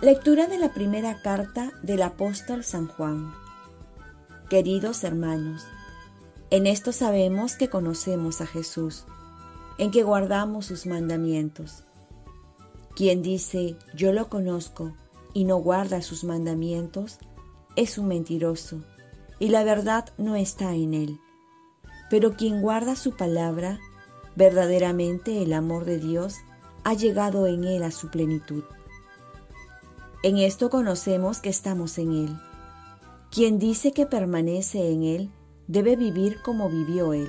Lectura de la primera carta del apóstol San Juan. Queridos hermanos, en esto sabemos que conocemos a Jesús, en que guardamos sus mandamientos. Quien dice yo lo conozco y no guarda sus mandamientos, es un mentiroso, y la verdad no está en él. Pero quien guarda su palabra, verdaderamente el amor de Dios ha llegado en él a su plenitud. En esto conocemos que estamos en Él. Quien dice que permanece en Él debe vivir como vivió Él.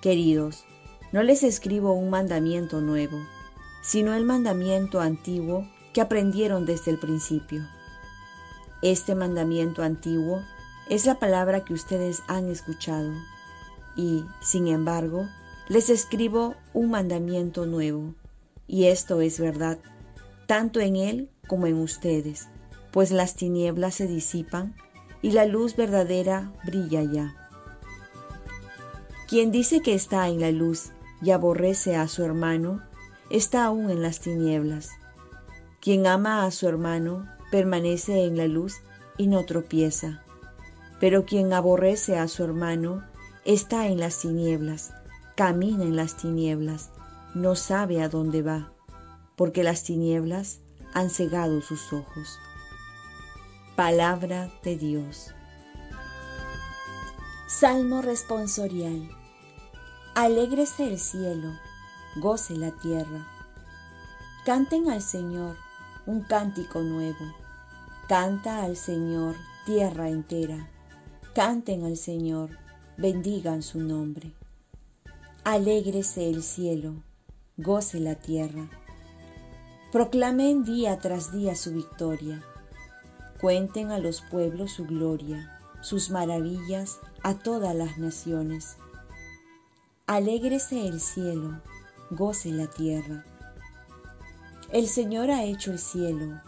Queridos, no les escribo un mandamiento nuevo, sino el mandamiento antiguo que aprendieron desde el principio. Este mandamiento antiguo es la palabra que ustedes han escuchado, y, sin embargo, les escribo un mandamiento nuevo, y esto es verdad, tanto en Él como en ustedes, pues las tinieblas se disipan y la luz verdadera brilla ya. Quien dice que está en la luz y aborrece a su hermano, está aún en las tinieblas. Quien ama a su hermano permanece en la luz y no tropieza. Pero quien aborrece a su hermano está en las tinieblas, camina en las tinieblas, no sabe a dónde va, porque las tinieblas han cegado sus ojos. Palabra de Dios. Salmo responsorial. Alégrese el cielo, goce la tierra. Canten al Señor un cántico nuevo. Canta al Señor tierra entera. Canten al Señor, bendigan su nombre. Alégrese el cielo, goce la tierra Proclamen día tras día su victoria. Cuenten a los pueblos su gloria, sus maravillas a todas las naciones. Alégrese el cielo, goce la tierra. El Señor ha hecho el cielo,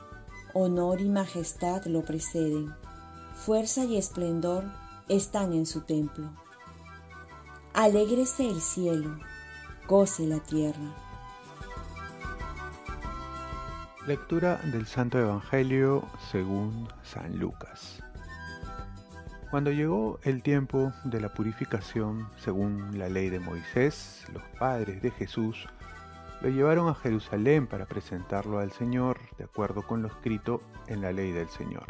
honor y majestad lo preceden, fuerza y esplendor están en su templo. Alégrese el cielo, goce la tierra. Lectura del Santo Evangelio según San Lucas. Cuando llegó el tiempo de la purificación según la ley de Moisés, los padres de Jesús lo llevaron a Jerusalén para presentarlo al Señor de acuerdo con lo escrito en la ley del Señor.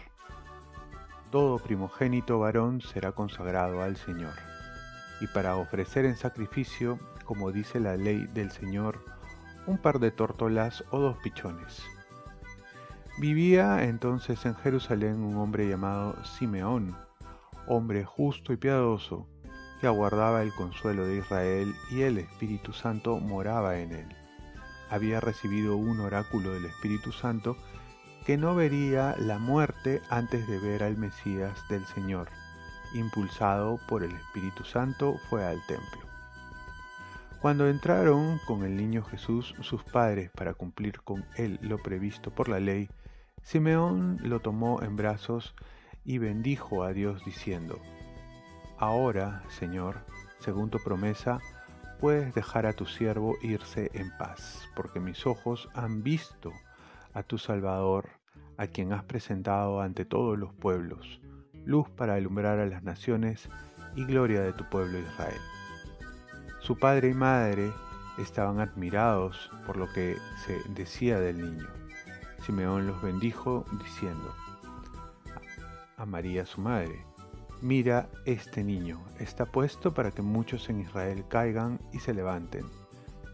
Todo primogénito varón será consagrado al Señor, y para ofrecer en sacrificio, como dice la ley del Señor, un par de tórtolas o dos pichones Vivía entonces en Jerusalén un hombre llamado Simeón, hombre justo y piadoso, que aguardaba el consuelo de Israel y el Espíritu Santo moraba en él. Había recibido un oráculo del Espíritu Santo que no vería la muerte antes de ver al Mesías del Señor. Impulsado por el Espíritu Santo, fue al templo. Cuando entraron con el niño Jesús sus padres para cumplir con él lo previsto por la ley, Simeón lo tomó en brazos y bendijo a Dios diciendo, Ahora, Señor, según tu promesa, puedes dejar a tu siervo irse en paz, porque mis ojos han visto a tu Salvador, a quien has presentado ante todos los pueblos, luz para alumbrar a las naciones y gloria de tu pueblo Israel. Su padre y madre estaban admirados por lo que se decía del niño. Simeón los bendijo diciendo a María su madre, mira este niño, está puesto para que muchos en Israel caigan y se levanten.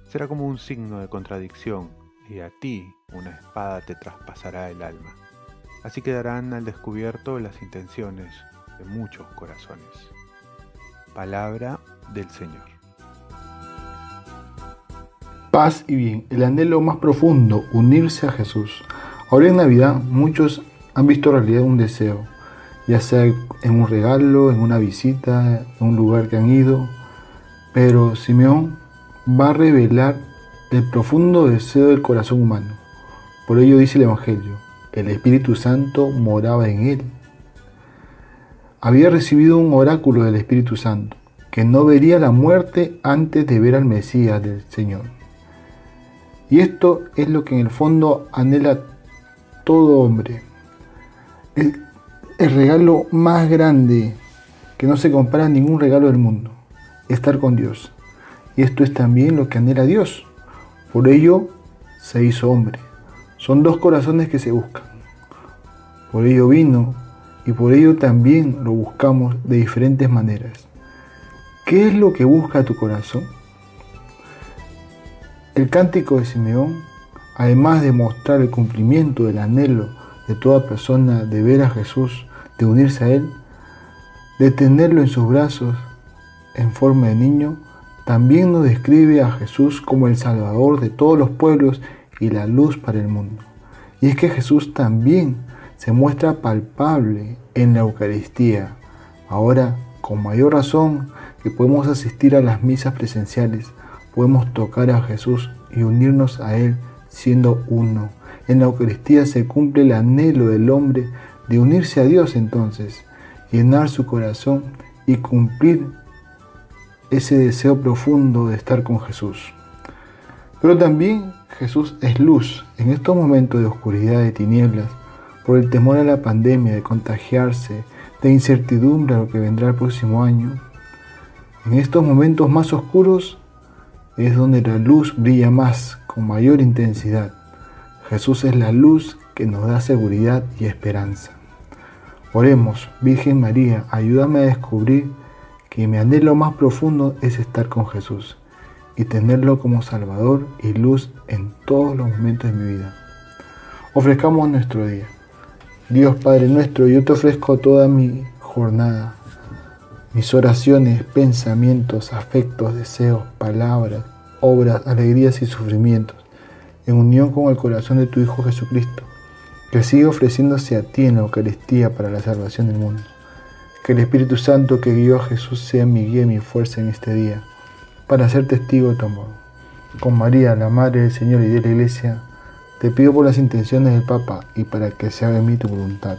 Será como un signo de contradicción, y a ti una espada te traspasará el alma. Así quedarán al descubierto las intenciones de muchos corazones. Palabra del Señor. Paz y bien, el anhelo más profundo, unirse a Jesús. Ahora en Navidad muchos han visto realidad un deseo, ya sea en un regalo, en una visita, en un lugar que han ido, pero Simeón va a revelar el profundo deseo del corazón humano. Por ello dice el Evangelio, el Espíritu Santo moraba en él. Había recibido un oráculo del Espíritu Santo, que no vería la muerte antes de ver al Mesías del Señor. Y esto es lo que en el fondo anhela todo hombre. El, el regalo más grande que no se compara a ningún regalo del mundo, estar con Dios. Y esto es también lo que anhela Dios. Por ello se hizo hombre. Son dos corazones que se buscan. Por ello vino y por ello también lo buscamos de diferentes maneras. ¿Qué es lo que busca tu corazón? El cántico de Simeón, además de mostrar el cumplimiento del anhelo de toda persona de ver a Jesús, de unirse a Él, de tenerlo en sus brazos en forma de niño, también nos describe a Jesús como el Salvador de todos los pueblos y la luz para el mundo. Y es que Jesús también se muestra palpable en la Eucaristía. Ahora, con mayor razón, que podemos asistir a las misas presenciales, podemos tocar a Jesús y unirnos a Él siendo uno. En la Eucaristía se cumple el anhelo del hombre de unirse a Dios entonces, llenar su corazón y cumplir ese deseo profundo de estar con Jesús. Pero también Jesús es luz en estos momentos de oscuridad, de tinieblas, por el temor a la pandemia, de contagiarse, de incertidumbre a lo que vendrá el próximo año. En estos momentos más oscuros es donde la luz brilla más, con mayor intensidad. Jesús es la luz que nos da seguridad y esperanza. Oremos, Virgen María, ayúdame a descubrir que mi anhelo más profundo es estar con Jesús y tenerlo como Salvador y luz en todos los momentos de mi vida. Ofrezcamos nuestro día. Dios Padre nuestro, yo te ofrezco toda mi jornada, mis oraciones, pensamientos, afectos, deseos, palabras, obras, alegrías y sufrimientos, en unión con el corazón de tu Hijo Jesucristo, que sigue ofreciéndose a ti en la Eucaristía para la salvación del mundo. Que el Espíritu Santo que guió a Jesús sea mi guía y mi fuerza en este día, para ser testigo de tu amor. Con María, la Madre del Señor y de la Iglesia, te pido por las intenciones del Papa y para que se haga en mí tu voluntad.